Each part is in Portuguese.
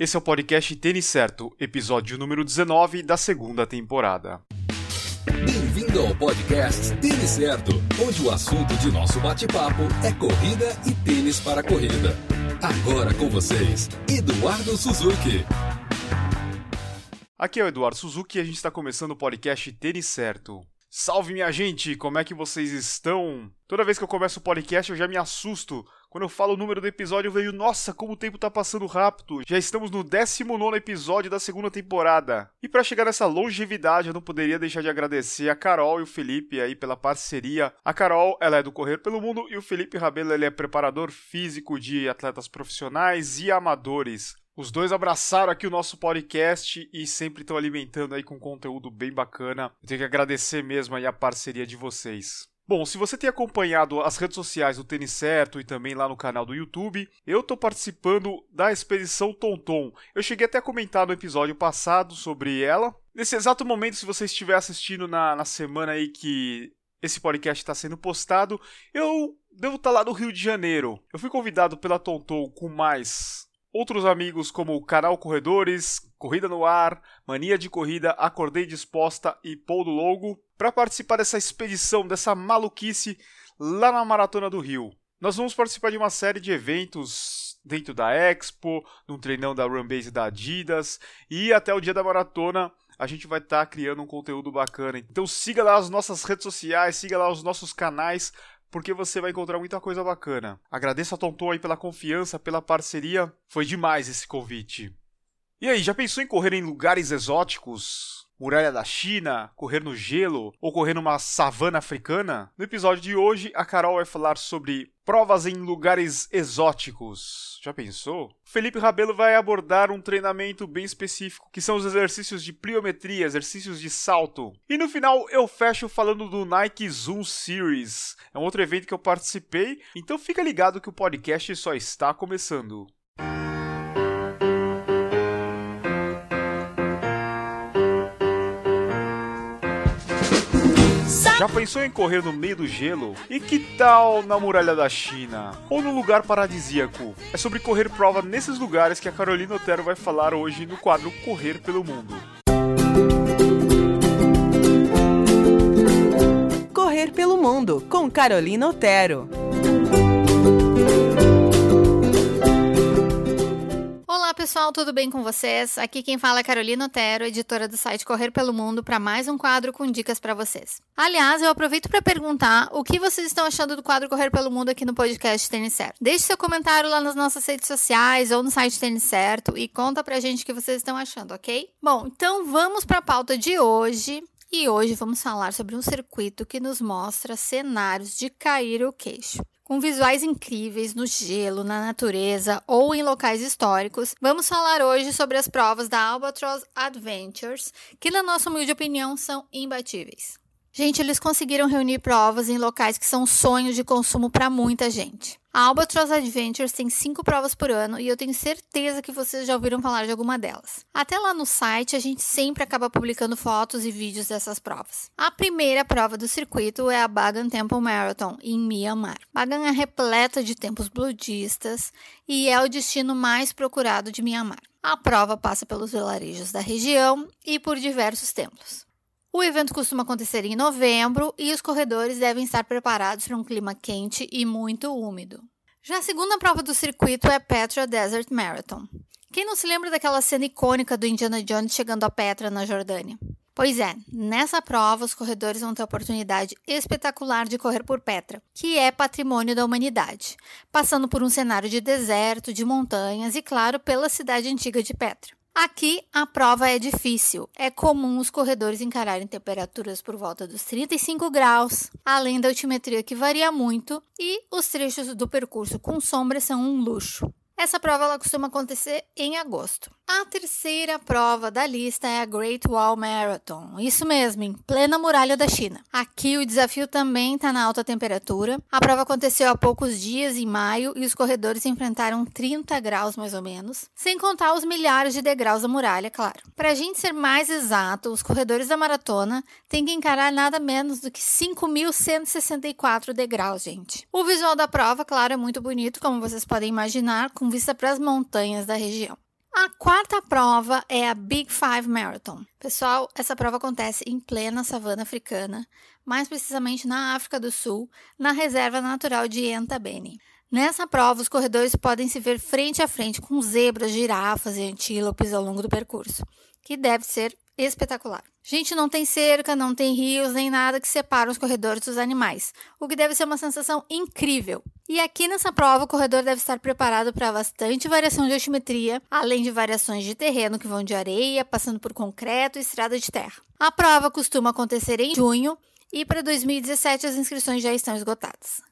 Esse é o podcast Tênis Certo, episódio número 19 da segunda temporada. Bem-vindo ao podcast Tênis Certo, onde o assunto de nosso bate-papo é corrida e tênis para corrida. Agora com vocês, Eduardo Suzuki. Aqui é o Eduardo Suzuki e a gente está começando o podcast Tênis Certo. Salve minha gente, como é que vocês estão? Toda vez que eu começo o podcast eu já me assusto. Quando eu falo o número do episódio eu vejo, nossa, como o tempo tá passando rápido. Já estamos no 19 episódio da segunda temporada. E para chegar nessa longevidade eu não poderia deixar de agradecer a Carol e o Felipe aí pela parceria. A Carol, ela é do Correr pelo Mundo e o Felipe Rabelo, ele é preparador físico de atletas profissionais e amadores. Os dois abraçaram aqui o nosso podcast e sempre estão alimentando aí com conteúdo bem bacana. Eu tenho que agradecer mesmo aí a parceria de vocês. Bom, se você tem acompanhado as redes sociais do Tênis Certo e também lá no canal do YouTube, eu estou participando da expedição Tonton. Eu cheguei até a comentar no episódio passado sobre ela. Nesse exato momento, se você estiver assistindo na, na semana aí que esse podcast está sendo postado, eu devo estar lá no Rio de Janeiro. Eu fui convidado pela Tonton com mais Outros amigos como o Canal Corredores, Corrida no Ar, Mania de Corrida, Acordei Disposta e Paul do Logo para participar dessa expedição, dessa maluquice lá na Maratona do Rio. Nós vamos participar de uma série de eventos dentro da Expo, num treinão da Runbase da Adidas e até o dia da maratona a gente vai estar tá criando um conteúdo bacana. Então siga lá as nossas redes sociais, siga lá os nossos canais porque você vai encontrar muita coisa bacana. Agradeço a Tonton aí pela confiança, pela parceria. Foi demais esse convite. E aí, já pensou em correr em lugares exóticos? Muralha da China, correr no gelo ou correr numa savana africana? No episódio de hoje, a Carol vai falar sobre provas em lugares exóticos. Já pensou? Felipe Rabelo vai abordar um treinamento bem específico, que são os exercícios de pliometria, exercícios de salto. E no final eu fecho falando do Nike Zoom Series. É um outro evento que eu participei, então fica ligado que o podcast só está começando. Já pensou em correr no meio do gelo? E que tal na muralha da China? Ou no lugar paradisíaco? É sobre correr prova nesses lugares que a Carolina Otero vai falar hoje no quadro Correr pelo Mundo. Correr pelo Mundo, com Carolina Otero. Pessoal, tudo bem com vocês? Aqui quem fala é Carolina Otero, editora do site Correr pelo Mundo, para mais um quadro com dicas para vocês. Aliás, eu aproveito para perguntar o que vocês estão achando do quadro Correr pelo Mundo aqui no podcast Tênis Certo. Deixe seu comentário lá nas nossas redes sociais ou no site Tênis Certo e conta pra gente o que vocês estão achando, ok? Bom, então vamos para a pauta de hoje. E hoje vamos falar sobre um circuito que nos mostra cenários de cair o queixo. Com visuais incríveis no gelo, na natureza ou em locais históricos, vamos falar hoje sobre as provas da Albatross Adventures, que, na nossa humilde opinião, são imbatíveis. Gente, eles conseguiram reunir provas em locais que são sonhos de consumo para muita gente. A Albatross Adventures tem cinco provas por ano e eu tenho certeza que vocês já ouviram falar de alguma delas. Até lá no site, a gente sempre acaba publicando fotos e vídeos dessas provas. A primeira prova do circuito é a Bagan Temple Marathon, em Myanmar. Bagan é repleta de templos budistas e é o destino mais procurado de Myanmar. A prova passa pelos vilarejos da região e por diversos templos. O evento costuma acontecer em novembro e os corredores devem estar preparados para um clima quente e muito úmido. Já a segunda prova do circuito é a Petra Desert Marathon. Quem não se lembra daquela cena icônica do Indiana Jones chegando a Petra, na Jordânia? Pois é, nessa prova os corredores vão ter a oportunidade espetacular de correr por Petra, que é patrimônio da humanidade, passando por um cenário de deserto, de montanhas e, claro, pela cidade antiga de Petra. Aqui a prova é difícil. É comum os corredores encararem temperaturas por volta dos 35 graus, além da altimetria que varia muito, e os trechos do percurso com sombra são um luxo. Essa prova ela costuma acontecer em agosto. A terceira prova da lista é a Great Wall Marathon. Isso mesmo, em plena muralha da China. Aqui o desafio também está na alta temperatura. A prova aconteceu há poucos dias, em maio, e os corredores enfrentaram 30 graus mais ou menos, sem contar os milhares de degraus da muralha, claro. Para a gente ser mais exato, os corredores da maratona têm que encarar nada menos do que 5.164 degraus, gente. O visual da prova, claro, é muito bonito, como vocês podem imaginar, com vista para as montanhas da região. A quarta prova é a Big Five Marathon. Pessoal, essa prova acontece em plena savana africana, mais precisamente na África do Sul, na reserva natural de Entabene. Nessa prova, os corredores podem se ver frente a frente com zebras, girafas e antílopes ao longo do percurso, que deve ser espetacular. Gente, não tem cerca, não tem rios, nem nada que separa os corredores dos animais, o que deve ser uma sensação incrível. E aqui nessa prova, o corredor deve estar preparado para bastante variação de altimetria, além de variações de terreno que vão de areia, passando por concreto e estrada de terra. A prova costuma acontecer em junho e para 2017 as inscrições já estão esgotadas.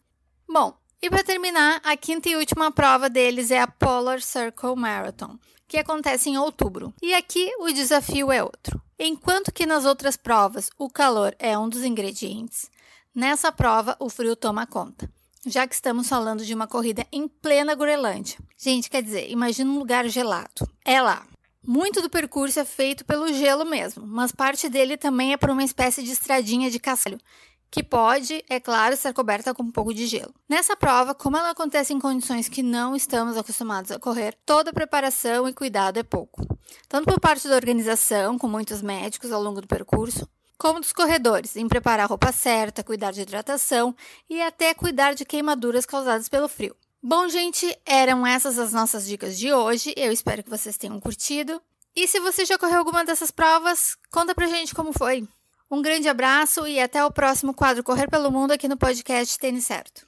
Bom, e para terminar, a quinta e última prova deles é a Polar Circle Marathon, que acontece em outubro. E aqui o desafio é outro. Enquanto que nas outras provas o calor é um dos ingredientes, nessa prova o frio toma conta. Já que estamos falando de uma corrida em plena Groenlândia. Gente, quer dizer, imagina um lugar gelado. É lá. Muito do percurso é feito pelo gelo mesmo, mas parte dele também é por uma espécie de estradinha de cascalho, que pode, é claro, ser coberta com um pouco de gelo. Nessa prova, como ela acontece em condições que não estamos acostumados a correr, toda preparação e cuidado é pouco. Tanto por parte da organização, com muitos médicos ao longo do percurso, como dos corredores, em preparar a roupa certa, cuidar de hidratação e até cuidar de queimaduras causadas pelo frio. Bom, gente, eram essas as nossas dicas de hoje. Eu espero que vocês tenham curtido. E se você já correu alguma dessas provas, conta pra gente como foi. Um grande abraço e até o próximo quadro Correr pelo Mundo aqui no podcast Tênis Certo.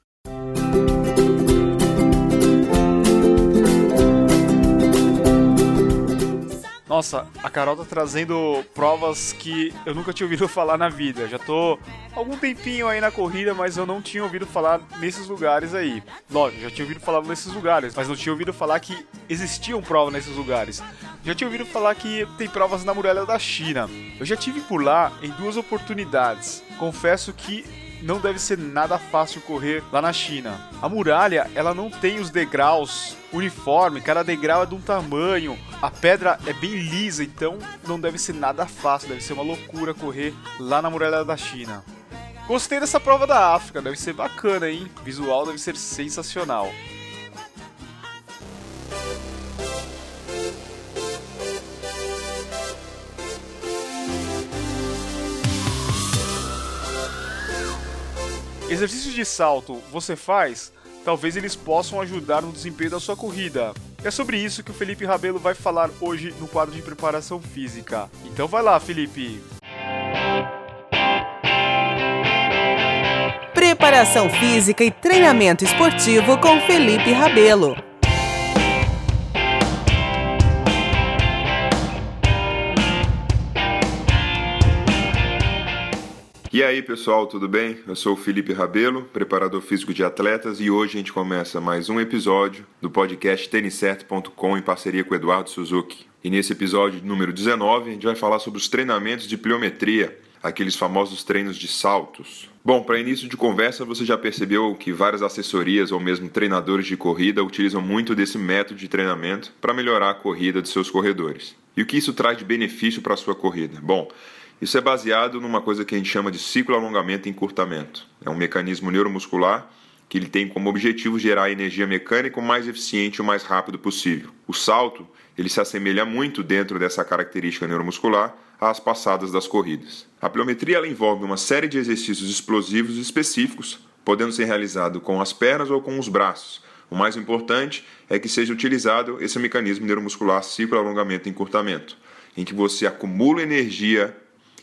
Nossa, a Carol tá trazendo provas que eu nunca tinha ouvido falar na vida. Já tô algum tempinho aí na corrida, mas eu não tinha ouvido falar nesses lugares aí. Lógico, já tinha ouvido falar nesses lugares, mas não tinha ouvido falar que existiam provas nesses lugares. Já tinha ouvido falar que tem provas na muralha da China. Eu já tive por lá em duas oportunidades. Confesso que não deve ser nada fácil correr lá na China. A muralha, ela não tem os degraus uniforme, cada degrau é de um tamanho. A pedra é bem lisa, então não deve ser nada fácil, deve ser uma loucura correr lá na muralha da China. Gostei dessa prova da África, deve ser bacana, hein? O visual deve ser sensacional. Exercícios de salto você faz? Talvez eles possam ajudar no desempenho da sua corrida. É sobre isso que o Felipe Rabelo vai falar hoje no quadro de preparação física. Então vai lá, Felipe. Preparação física e treinamento esportivo com Felipe Rabelo. E aí pessoal, tudo bem? Eu sou o Felipe Rabelo, preparador físico de atletas, e hoje a gente começa mais um episódio do podcast têniscerto.com em parceria com o Eduardo Suzuki. E nesse episódio número 19, a gente vai falar sobre os treinamentos de pliometria, aqueles famosos treinos de saltos. Bom, para início de conversa, você já percebeu que várias assessorias ou mesmo treinadores de corrida utilizam muito desse método de treinamento para melhorar a corrida de seus corredores. E o que isso traz de benefício para a sua corrida? Bom, isso é baseado numa coisa que a gente chama de ciclo alongamento e encurtamento. É um mecanismo neuromuscular que ele tem como objetivo gerar energia mecânica o mais eficiente e o mais rápido possível. O salto, ele se assemelha muito dentro dessa característica neuromuscular às passadas das corridas. A pliometria ela envolve uma série de exercícios explosivos específicos, podendo ser realizado com as pernas ou com os braços. O mais importante é que seja utilizado esse mecanismo neuromuscular ciclo alongamento e encurtamento, em que você acumula energia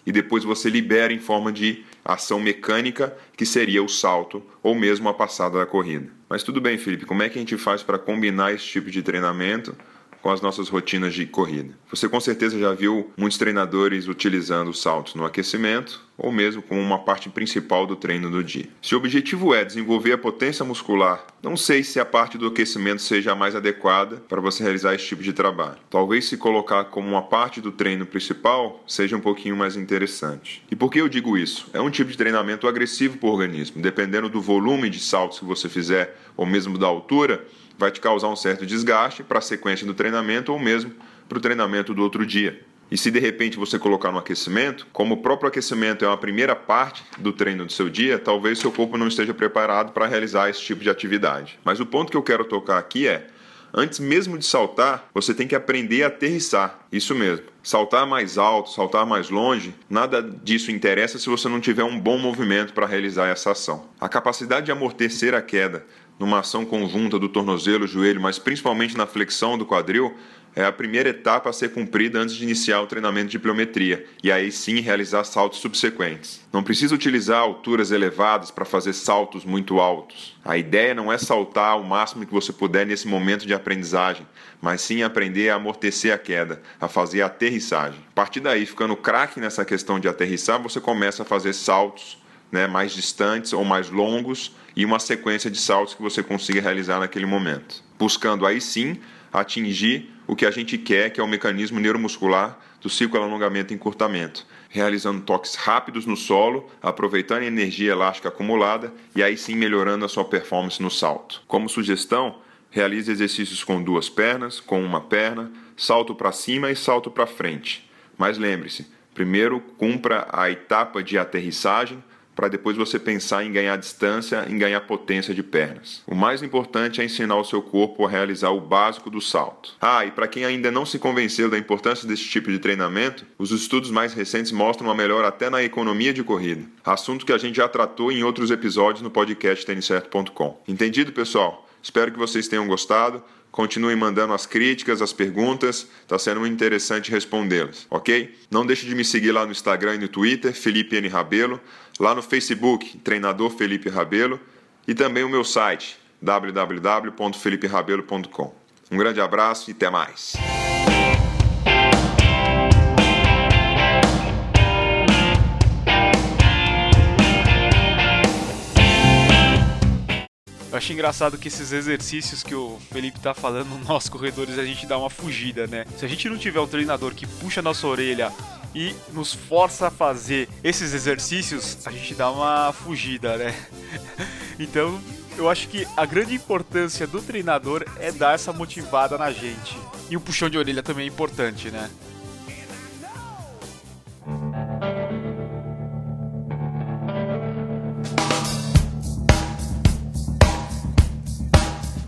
e depois você libera em forma de ação mecânica, que seria o salto ou mesmo a passada da corrida. Mas tudo bem, Felipe, como é que a gente faz para combinar esse tipo de treinamento com as nossas rotinas de corrida. Você com certeza já viu muitos treinadores utilizando os saltos no aquecimento ou mesmo como uma parte principal do treino do dia. Se o objetivo é desenvolver a potência muscular, não sei se a parte do aquecimento seja a mais adequada para você realizar esse tipo de trabalho. Talvez se colocar como uma parte do treino principal seja um pouquinho mais interessante. E por que eu digo isso? É um tipo de treinamento agressivo para o organismo, dependendo do volume de saltos que você fizer ou mesmo da altura vai te causar um certo desgaste para a sequência do treinamento ou mesmo para o treinamento do outro dia. E se de repente você colocar no aquecimento, como o próprio aquecimento é uma primeira parte do treino do seu dia, talvez seu corpo não esteja preparado para realizar esse tipo de atividade. Mas o ponto que eu quero tocar aqui é antes mesmo de saltar, você tem que aprender a aterrissar. Isso mesmo. Saltar mais alto, saltar mais longe, nada disso interessa se você não tiver um bom movimento para realizar essa ação. A capacidade de amortecer a queda numa ação conjunta do tornozelo, joelho, mas principalmente na flexão do quadril, é a primeira etapa a ser cumprida antes de iniciar o treinamento de pliometria e aí sim realizar saltos subsequentes. Não precisa utilizar alturas elevadas para fazer saltos muito altos. A ideia não é saltar o máximo que você puder nesse momento de aprendizagem, mas sim aprender a amortecer a queda, a fazer a aterrissagem. A partir daí, ficando craque nessa questão de aterrissar, você começa a fazer saltos né, mais distantes ou mais longos e uma sequência de saltos que você consiga realizar naquele momento, buscando aí sim atingir o que a gente quer, que é o mecanismo neuromuscular do ciclo alongamento e encurtamento, realizando toques rápidos no solo, aproveitando a energia elástica acumulada e aí sim melhorando a sua performance no salto. Como sugestão, realize exercícios com duas pernas, com uma perna, salto para cima e salto para frente. Mas lembre-se, primeiro cumpra a etapa de aterrissagem para depois você pensar em ganhar distância, em ganhar potência de pernas. O mais importante é ensinar o seu corpo a realizar o básico do salto. Ah, e para quem ainda não se convenceu da importância desse tipo de treinamento, os estudos mais recentes mostram uma melhora até na economia de corrida, assunto que a gente já tratou em outros episódios no podcast tenicerto.com. Entendido, pessoal? Espero que vocês tenham gostado. Continuem mandando as críticas, as perguntas, está sendo interessante respondê-las, ok? Não deixe de me seguir lá no Instagram e no Twitter, Felipe N. Rabelo, lá no Facebook, Treinador Felipe Rabelo, e também o meu site, www.feliperabelo.com. Um grande abraço e até mais! Eu acho engraçado que esses exercícios que o Felipe tá falando, nós corredores, a gente dá uma fugida, né? Se a gente não tiver um treinador que puxa nossa orelha e nos força a fazer esses exercícios, a gente dá uma fugida, né? Então, eu acho que a grande importância do treinador é dar essa motivada na gente. E o puxão de orelha também é importante, né?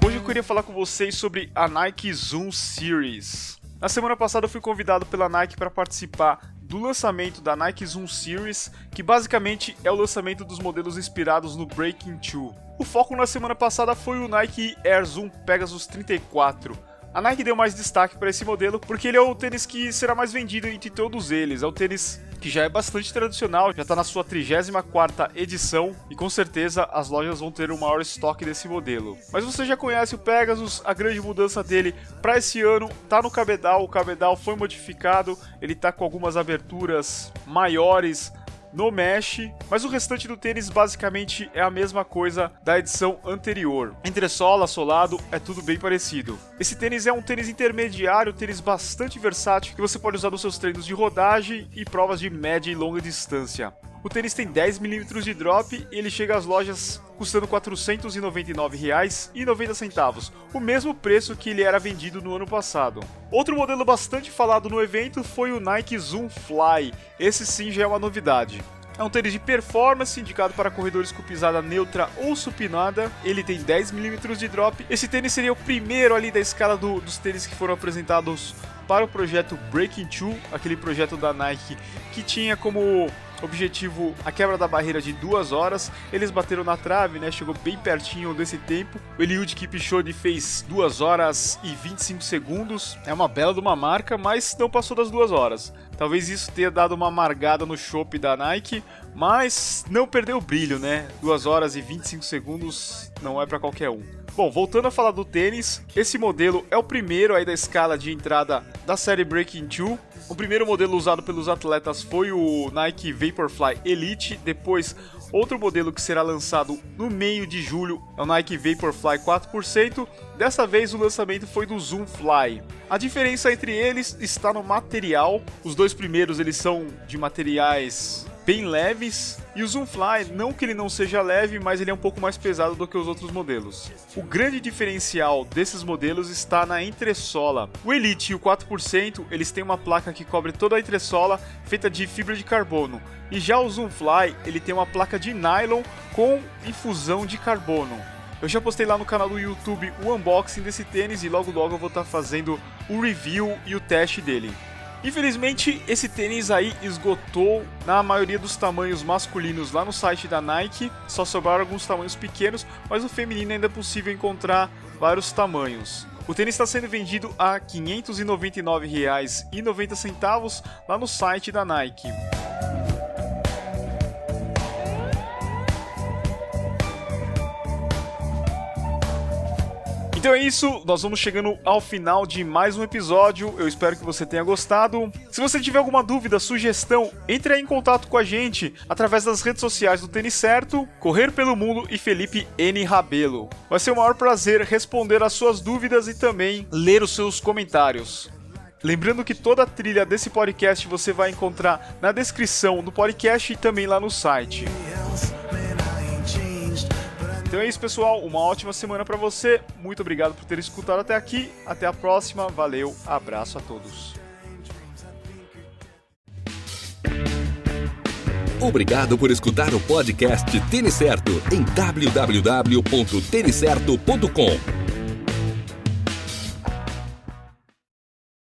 Hoje eu queria falar com vocês sobre a Nike Zoom Series. Na semana passada eu fui convidado pela Nike para participar do lançamento da Nike Zoom Series, que basicamente é o lançamento dos modelos inspirados no Breaking 2. O foco na semana passada foi o Nike Air Zoom Pegasus 34. A Nike deu mais destaque para esse modelo porque ele é o tênis que será mais vendido entre todos eles. É o tênis que já é bastante tradicional, já está na sua 34ª edição e com certeza as lojas vão ter o maior estoque desse modelo. Mas você já conhece o Pegasus, a grande mudança dele para esse ano tá no cabedal, o cabedal foi modificado, ele tá com algumas aberturas maiores, no mesh, mas o restante do tênis basicamente é a mesma coisa da edição anterior. Entressola, solado, é tudo bem parecido. Esse tênis é um tênis intermediário, um tênis bastante versátil que você pode usar nos seus treinos de rodagem e provas de média e longa distância. O tênis tem 10mm de drop e ele chega às lojas custando R$ 499,90, o mesmo preço que ele era vendido no ano passado. Outro modelo bastante falado no evento foi o Nike Zoom Fly, esse sim já é uma novidade. É um tênis de performance indicado para corredores com pisada neutra ou supinada. Ele tem 10mm de drop. Esse tênis seria o primeiro ali da escala do, dos tênis que foram apresentados para o projeto Breaking 2, aquele projeto da Nike que tinha como objetivo a quebra da barreira de duas horas. Eles bateram na trave, né? Chegou bem pertinho desse tempo. O Eliud Kipchoge fez 2 horas e 25 segundos. É uma bela de uma marca, mas não passou das duas horas. Talvez isso tenha dado uma amargada no chopp da Nike, mas não perdeu o brilho, né? 2 horas e 25 segundos não é para qualquer um. Bom, voltando a falar do tênis, esse modelo é o primeiro aí da escala de entrada da série Breaking 2. O primeiro modelo usado pelos atletas foi o Nike Vaporfly Elite, depois outro modelo que será lançado no meio de julho é o Nike Vaporfly 4%. Dessa vez o lançamento foi do Zoom Fly. A diferença entre eles está no material. Os dois primeiros eles são de materiais bem leves. E o Zoomfly, não que ele não seja leve, mas ele é um pouco mais pesado do que os outros modelos. O grande diferencial desses modelos está na entressola. O Elite e o 4%, eles têm uma placa que cobre toda a entressola, feita de fibra de carbono. E já o Zoomfly, ele tem uma placa de nylon com infusão de carbono. Eu já postei lá no canal do YouTube o unboxing desse tênis e logo logo eu vou estar tá fazendo o review e o teste dele. Infelizmente, esse tênis aí esgotou na maioria dos tamanhos masculinos lá no site da Nike. Só sobraram alguns tamanhos pequenos, mas o feminino ainda é possível encontrar vários tamanhos. O tênis está sendo vendido a R$ 599,90 lá no site da Nike. Então é isso, nós vamos chegando ao final de mais um episódio. Eu espero que você tenha gostado. Se você tiver alguma dúvida, sugestão, entre em contato com a gente através das redes sociais do Tênis Certo, Correr pelo Mundo e Felipe N. Rabelo. Vai ser o maior prazer responder as suas dúvidas e também ler os seus comentários. Lembrando que toda a trilha desse podcast você vai encontrar na descrição do podcast e também lá no site. Então é isso, pessoal. Uma ótima semana para você. Muito obrigado por ter escutado até aqui. Até a próxima. Valeu. Abraço a todos. Obrigado por escutar o podcast Tênis Certo em www.tenicerto.com.